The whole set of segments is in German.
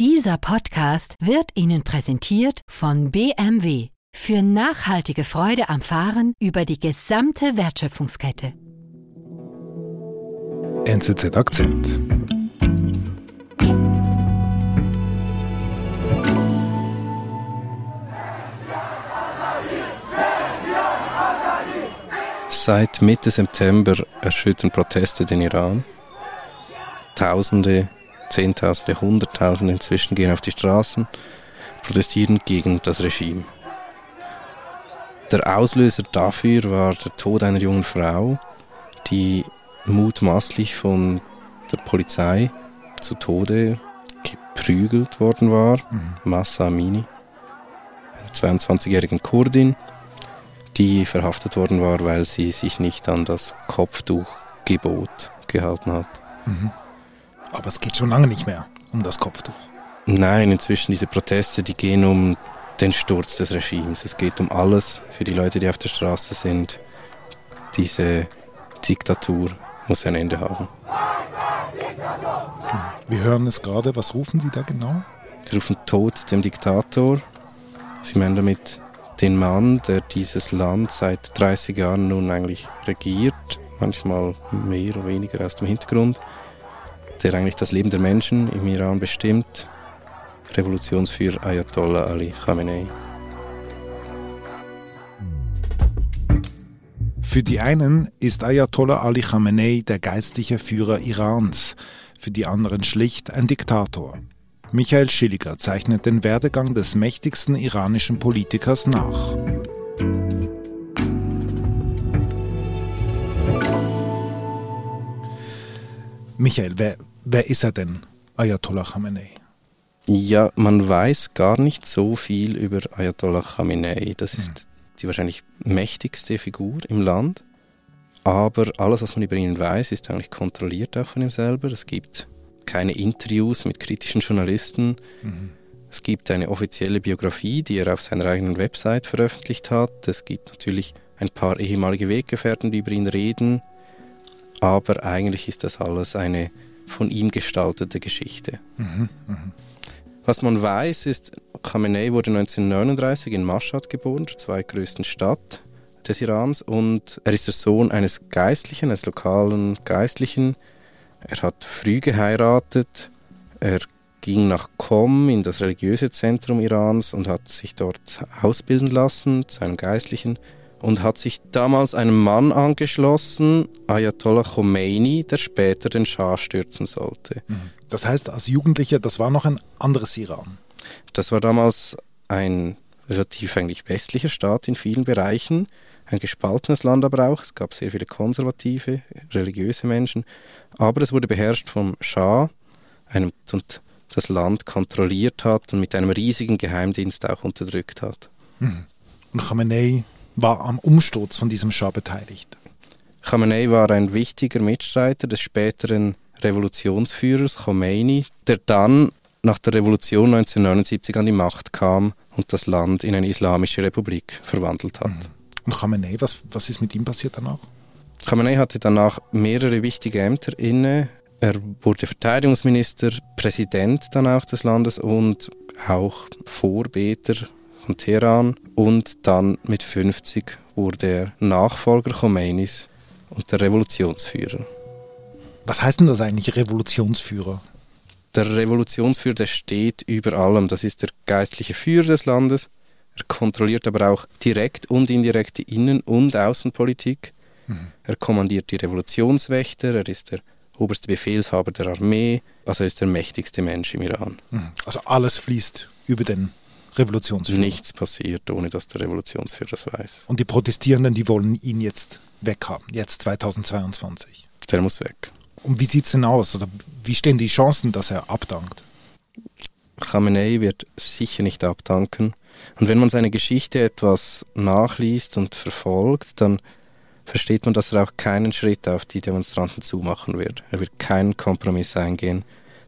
Dieser Podcast wird Ihnen präsentiert von BMW für nachhaltige Freude am Fahren über die gesamte Wertschöpfungskette. NZZ Akzent. Seit Mitte September erschüttern Proteste den Iran. Tausende, Zehntausende, Hunderttausende inzwischen gehen auf die Straßen, protestieren gegen das Regime. Der Auslöser dafür war der Tod einer jungen Frau, die mutmaßlich von der Polizei zu Tode geprügelt worden war, mhm. Massa Amini, eine 22-jährige Kurdin, die verhaftet worden war, weil sie sich nicht an das Kopftuchgebot gehalten hat. Mhm. Aber es geht schon lange nicht mehr um das Kopftuch. Nein, inzwischen diese Proteste, die gehen um den Sturz des Regimes. Es geht um alles für die Leute, die auf der Straße sind. Diese Diktatur muss ein Ende haben. Wir hören es gerade. Was rufen Sie da genau? Sie rufen Tod dem Diktator. Sie meinen damit den Mann, der dieses Land seit 30 Jahren nun eigentlich regiert, manchmal mehr oder weniger aus dem Hintergrund, der eigentlich das Leben der Menschen im Iran bestimmt. Revolutionsführer Ayatollah Ali Khamenei. Für die einen ist Ayatollah Ali Khamenei der geistliche Führer Irans, für die anderen schlicht ein Diktator. Michael Schilliger zeichnet den Werdegang des mächtigsten iranischen Politikers nach. Michael, wer, wer ist er denn, Ayatollah Khamenei? Ja, man weiß gar nicht so viel über Ayatollah Khamenei. Das ist hm. die wahrscheinlich mächtigste Figur im Land. Aber alles, was man über ihn weiß, ist eigentlich kontrolliert auch von ihm selber. Es gibt keine Interviews mit kritischen Journalisten. Mhm. Es gibt eine offizielle Biografie, die er auf seiner eigenen Website veröffentlicht hat. Es gibt natürlich ein paar ehemalige Weggefährten, die über ihn reden. Aber eigentlich ist das alles eine von ihm gestaltete Geschichte. Mhm. Mhm. Was man weiß, ist, Khamenei wurde 1939 in Mashhad geboren, der zweitgrößten Stadt des Irans, und er ist der Sohn eines Geistlichen, eines lokalen Geistlichen. Er hat früh geheiratet, er ging nach Qom in das religiöse Zentrum Irans und hat sich dort ausbilden lassen zu einem Geistlichen und hat sich damals einem Mann angeschlossen, Ayatollah Khomeini, der später den Schah stürzen sollte. Mhm. Das heißt, als Jugendlicher, das war noch ein anderes Iran. Das war damals ein relativ eigentlich westlicher Staat in vielen Bereichen, ein gespaltenes Land aber auch. Es gab sehr viele konservative, religiöse Menschen, aber es wurde beherrscht vom Schah, einem und das Land kontrolliert hat und mit einem riesigen Geheimdienst auch unterdrückt hat. Mhm. Und Khamenei war am Umsturz von diesem Schah beteiligt. Khamenei war ein wichtiger Mitstreiter des späteren Revolutionsführers Khomeini, der dann nach der Revolution 1979 an die Macht kam und das Land in eine islamische Republik verwandelt hat. Mhm. Und Khamenei, was, was ist mit ihm passiert danach? Khamenei hatte danach mehrere wichtige Ämter inne. Er wurde Verteidigungsminister, Präsident dann auch des Landes und auch Vorbeter von Teheran. Und dann mit 50 wurde er Nachfolger Khomeinis und der Revolutionsführer. Was heißt denn das eigentlich, Revolutionsführer? Der Revolutionsführer, der steht über allem. Das ist der geistliche Führer des Landes. Er kontrolliert aber auch direkt und indirekt die Innen- und Außenpolitik. Mhm. Er kommandiert die Revolutionswächter, er ist der oberste Befehlshaber der Armee, also er ist der mächtigste Mensch im Iran. Mhm. Also alles fließt über den Revolutionsführer. Nichts passiert, ohne dass der Revolutionsführer das weiß. Und die Protestierenden, die wollen ihn jetzt weghaben, jetzt 2022. Der muss weg. Und wie sieht es denn aus? Also wie stehen die Chancen, dass er abdankt? Khamenei wird sicher nicht abdanken. Und wenn man seine Geschichte etwas nachliest und verfolgt, dann versteht man, dass er auch keinen Schritt auf die Demonstranten zumachen wird. Er wird keinen Kompromiss eingehen,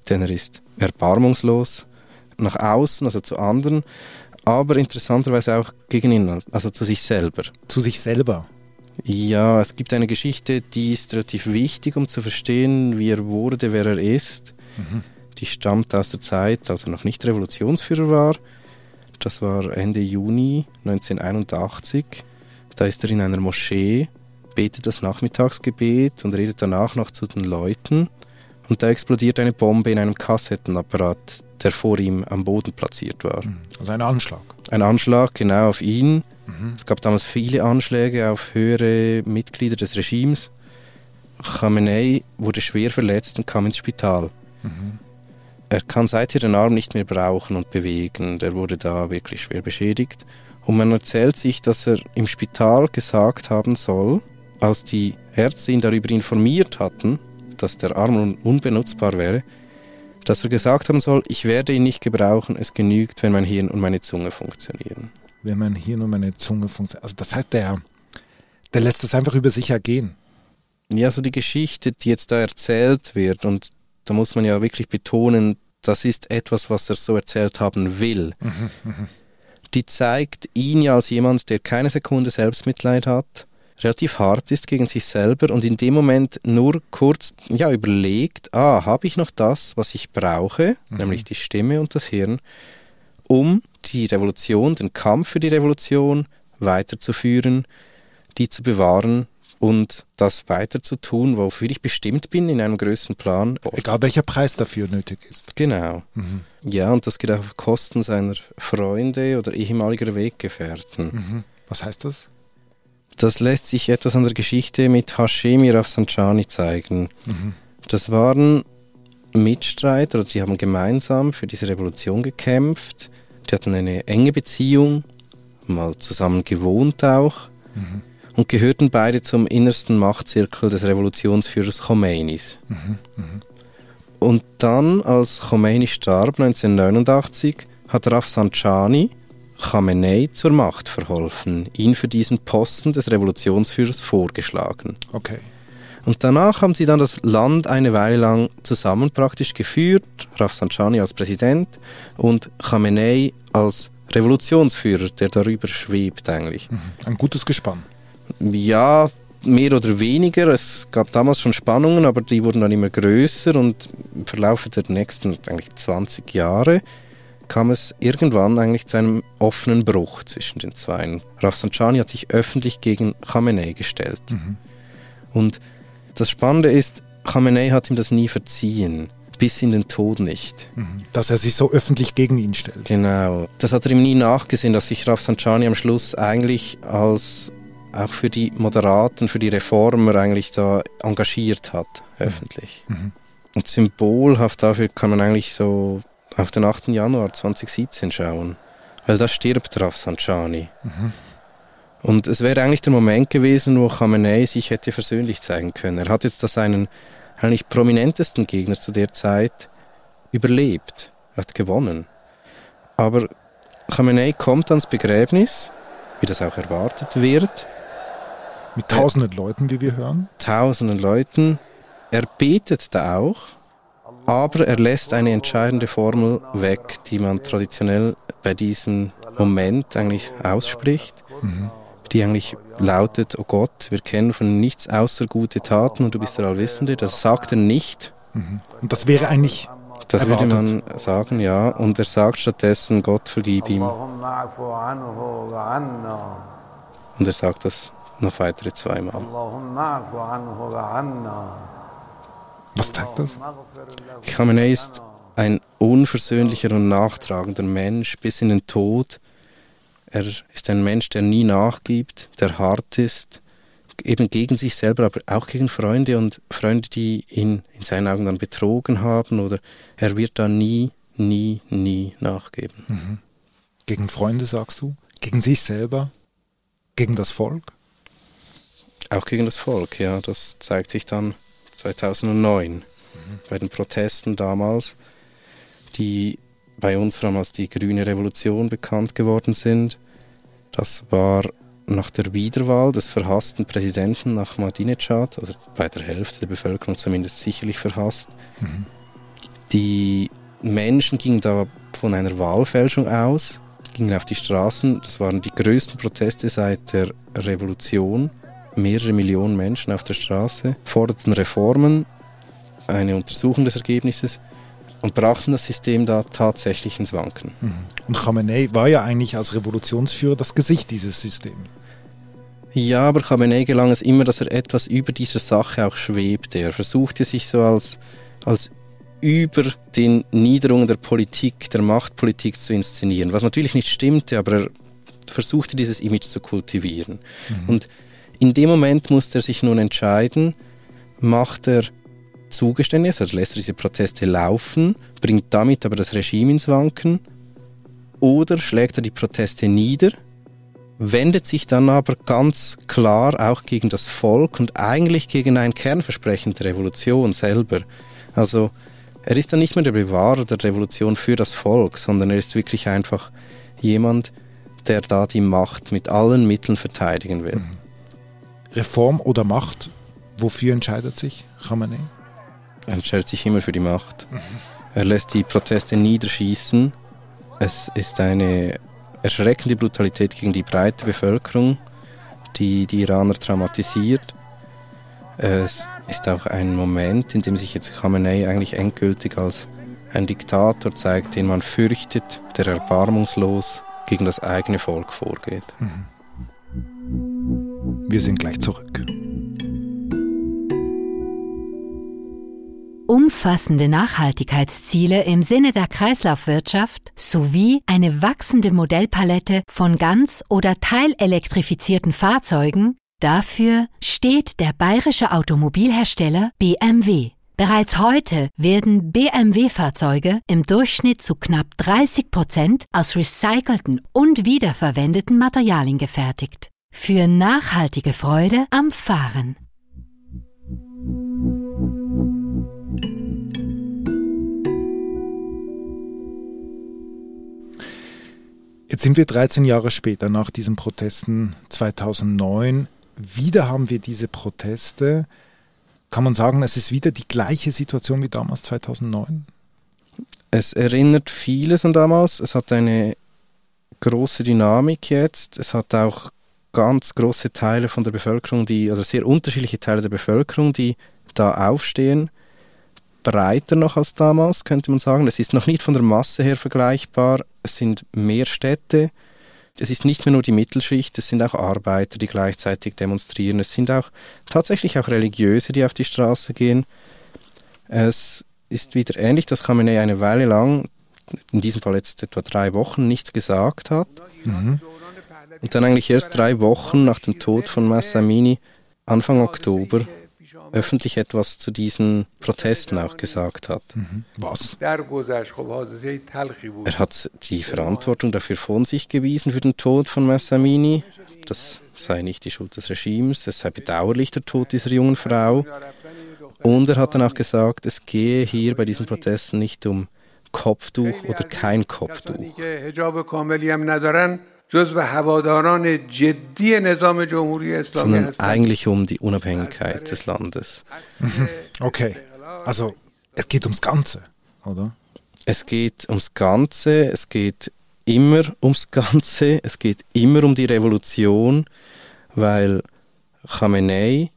denn er ist erbarmungslos nach außen, also zu anderen, aber interessanterweise auch gegen ihn, also zu sich selber. Zu sich selber? Ja, es gibt eine Geschichte, die ist relativ wichtig, um zu verstehen, wie er wurde, wer er ist. Mhm. die stammt aus der Zeit, als er noch nicht Revolutionsführer war. Das war Ende Juni 1981. Da ist er in einer Moschee, betet das Nachmittagsgebet und redet danach noch zu den Leuten. Und da explodiert eine Bombe in einem Kassettenapparat, der vor ihm am Boden platziert war. Mhm. Also ein Anschlag. Ein Anschlag genau auf ihn. Mhm. Es gab damals viele Anschläge auf höhere Mitglieder des Regimes. Khamenei wurde schwer verletzt und kam ins Spital. Mhm. Er kann seither den Arm nicht mehr brauchen und bewegen. Der wurde da wirklich schwer beschädigt. Und man erzählt sich, dass er im Spital gesagt haben soll, als die Ärzte ihn darüber informiert hatten, dass der Arm unbenutzbar wäre, dass er gesagt haben soll, ich werde ihn nicht gebrauchen, es genügt, wenn mein Hirn und meine Zunge funktionieren. Wenn mein Hirn und meine Zunge funktionieren. Also das heißt, der, der lässt das einfach über sich ergehen. Ja, so die Geschichte, die jetzt da erzählt wird, und da muss man ja wirklich betonen, das ist etwas, was er so erzählt haben will. Mhm, mh. Die zeigt ihn ja als jemand, der keine Sekunde Selbstmitleid hat, relativ hart ist gegen sich selber und in dem Moment nur kurz ja, überlegt, ah, habe ich noch das, was ich brauche, mhm. nämlich die Stimme und das Hirn, um die Revolution, den Kampf für die Revolution weiterzuführen, die zu bewahren und das weiter zu tun, wofür ich bestimmt bin in einem größeren Plan. Egal welcher Preis dafür nötig ist. Genau. Mhm. Ja, und das geht auch auf Kosten seiner Freunde oder ehemaliger Weggefährten. Mhm. Was heißt das? Das lässt sich etwas an der Geschichte mit Hashemi Rafsanjani zeigen. Mhm. Das waren Mitstreiter, die haben gemeinsam für diese Revolution gekämpft. Die hatten eine enge Beziehung, mal zusammen gewohnt auch mhm. und gehörten beide zum innersten Machtzirkel des Revolutionsführers Khomeinis. Mhm. mhm. Und dann, als Khomeini starb 1989, hat Rafsanjani Khamenei zur Macht verholfen, ihn für diesen Posten des Revolutionsführers vorgeschlagen. Okay. Und danach haben sie dann das Land eine Weile lang zusammen praktisch geführt, Rafsanjani als Präsident und Khamenei als Revolutionsführer, der darüber schwebt eigentlich. Mhm. Ein gutes Gespann. Ja, mehr oder weniger. Es gab damals schon Spannungen, aber die wurden dann immer größer und im Verlauf der nächsten eigentlich 20 Jahre kam es irgendwann eigentlich zu einem offenen Bruch zwischen den zwei. Rafsanjani hat sich öffentlich gegen Khamenei gestellt. Mhm. Und das Spannende ist, Khamenei hat ihm das nie verziehen. Bis in den Tod nicht. Mhm. Dass er sich so öffentlich gegen ihn stellt. Genau. Das hat er ihm nie nachgesehen, dass sich Rafsanjani am Schluss eigentlich als auch für die Moderaten, für die Reformer eigentlich da engagiert hat, öffentlich. Mhm. Und symbolhaft dafür kann man eigentlich so auf den 8. Januar 2017 schauen, weil da stirbt Rafsanjani. Mhm. Und es wäre eigentlich der Moment gewesen, wo Khamenei sich hätte versöhnlich zeigen können. Er hat jetzt da seinen eigentlich prominentesten Gegner zu der Zeit überlebt. Er hat gewonnen. Aber Khamenei kommt ans Begräbnis, wie das auch erwartet wird. Mit tausenden Leuten, wie wir hören? Tausenden Leuten. Er betet da auch aber er lässt eine entscheidende Formel weg, die man traditionell bei diesem Moment eigentlich ausspricht, mhm. die eigentlich lautet, oh Gott, wir kennen von nichts außer gute Taten und du bist der Allwissende. Das sagt er nicht. Mhm. Und das wäre eigentlich das erwartet. würde man sagen, ja. Und er sagt stattdessen, Gott vergib ihm. Und er sagt das noch weitere zweimal. Was zeigt das? Khamenei ist ein unversöhnlicher und nachtragender Mensch bis in den Tod. Er ist ein Mensch, der nie nachgibt, der hart ist, eben gegen sich selber, aber auch gegen Freunde und Freunde, die ihn in seinen Augen dann betrogen haben oder er wird da nie, nie, nie nachgeben. Mhm. Gegen Freunde sagst du? Gegen sich selber? Gegen das Volk? Auch gegen das Volk, ja. Das zeigt sich dann 2009 mhm. bei den Protesten damals, die bei uns vor allem als die Grüne Revolution bekannt geworden sind. Das war nach der Wiederwahl des verhassten Präsidenten nach Ahmadinejad, also bei der Hälfte der Bevölkerung zumindest sicherlich verhasst. Mhm. Die Menschen gingen da von einer Wahlfälschung aus, gingen auf die Straßen. Das waren die größten Proteste seit der Revolution mehrere Millionen Menschen auf der Straße, forderten Reformen, eine Untersuchung des Ergebnisses und brachten das System da tatsächlich ins Wanken. Mhm. Und Khamenei war ja eigentlich als Revolutionsführer das Gesicht dieses Systems. Ja, aber Khamenei gelang es immer, dass er etwas über dieser Sache auch schwebte. Er versuchte sich so als, als über den Niederungen der Politik, der Machtpolitik zu inszenieren, was natürlich nicht stimmte, aber er versuchte dieses Image zu kultivieren. Mhm. Und in dem Moment musste er sich nun entscheiden, macht er Zugeständnisse, also lässt er diese Proteste laufen, bringt damit aber das Regime ins Wanken, oder schlägt er die Proteste nieder, wendet sich dann aber ganz klar auch gegen das Volk und eigentlich gegen ein Kernversprechen der Revolution selber. Also er ist dann nicht mehr der Bewahrer der Revolution für das Volk, sondern er ist wirklich einfach jemand, der da die Macht mit allen Mitteln verteidigen will. Mhm. Reform oder Macht, wofür entscheidet sich Khamenei? Er entscheidet sich immer für die Macht. Er lässt die Proteste niederschießen. Es ist eine erschreckende Brutalität gegen die breite Bevölkerung, die die Iraner traumatisiert. Es ist auch ein Moment, in dem sich jetzt Khamenei eigentlich endgültig als ein Diktator zeigt, den man fürchtet, der erbarmungslos gegen das eigene Volk vorgeht. Mhm. Wir sind gleich zurück. Umfassende Nachhaltigkeitsziele im Sinne der Kreislaufwirtschaft sowie eine wachsende Modellpalette von ganz- oder teilelektrifizierten Fahrzeugen Dafür steht der bayerische Automobilhersteller BMW. Bereits heute werden BMW-Fahrzeuge im Durchschnitt zu knapp 30 Prozent aus recycelten und wiederverwendeten Materialien gefertigt. Für nachhaltige Freude am Fahren. Jetzt sind wir 13 Jahre später nach diesen Protesten 2009 wieder haben wir diese Proteste. Kann man sagen, es ist wieder die gleiche Situation wie damals 2009? Es erinnert vieles an damals. Es hat eine große Dynamik jetzt. Es hat auch ganz große Teile von der Bevölkerung, die, also sehr unterschiedliche Teile der Bevölkerung, die da aufstehen. Breiter noch als damals, könnte man sagen. Es ist noch nicht von der Masse her vergleichbar. Es sind mehr Städte, es ist nicht mehr nur die Mittelschicht, es sind auch Arbeiter, die gleichzeitig demonstrieren. Es sind auch tatsächlich auch Religiöse, die auf die Straße gehen. Es ist wieder ähnlich, dass Khamenei eine Weile lang, in diesem Fall jetzt etwa drei Wochen, nichts gesagt hat. Mhm. Und dann eigentlich erst drei Wochen nach dem Tod von Massamini, Anfang Oktober, öffentlich etwas zu diesen Protesten auch gesagt hat. Mhm. Was? Er hat die Verantwortung dafür von sich gewiesen für den Tod von Massamini. Das sei nicht die Schuld des Regimes, es sei bedauerlich der Tod dieser jungen Frau. Und er hat dann auch gesagt, es gehe hier bei diesen Protesten nicht um Kopftuch oder kein Kopftuch. Sondern eigentlich um die Unabhängigkeit des Landes. Okay, also es geht ums Ganze, oder? Es geht ums Ganze, es geht immer ums Ganze, es geht immer um die Revolution, weil Khamenei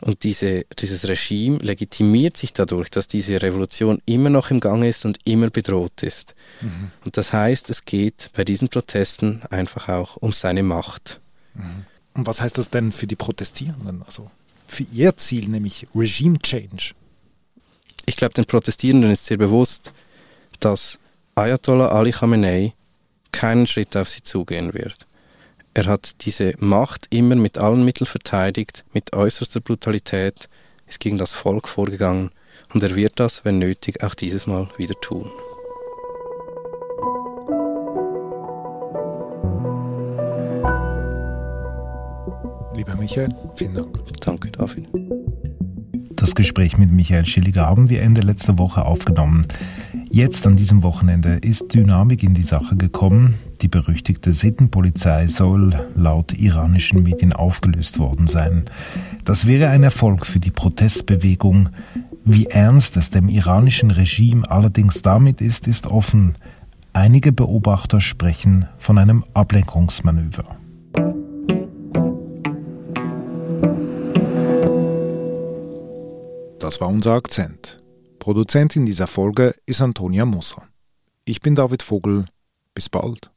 und diese, dieses Regime legitimiert sich dadurch, dass diese Revolution immer noch im Gange ist und immer bedroht ist. Mhm. Und das heißt, es geht bei diesen Protesten einfach auch um seine Macht. Mhm. Und was heißt das denn für die Protestierenden? Also für ihr Ziel, nämlich Regime Change? Ich glaube, den Protestierenden ist sehr bewusst, dass Ayatollah Ali Khamenei keinen Schritt auf sie zugehen wird. Er hat diese Macht immer mit allen Mitteln verteidigt, mit äußerster Brutalität, ist gegen das Volk vorgegangen und er wird das, wenn nötig, auch dieses Mal wieder tun. Lieber Michael, vielen Dank. Danke, David. Das Gespräch mit Michael Schilliger haben wir Ende letzter Woche aufgenommen. Jetzt an diesem Wochenende ist Dynamik in die Sache gekommen. Die berüchtigte Sittenpolizei soll laut iranischen Medien aufgelöst worden sein. Das wäre ein Erfolg für die Protestbewegung. Wie ernst es dem iranischen Regime allerdings damit ist, ist offen. Einige Beobachter sprechen von einem Ablenkungsmanöver. Das war unser Akzent. Produzentin dieser Folge ist Antonia Musser. Ich bin David Vogel. Bis bald.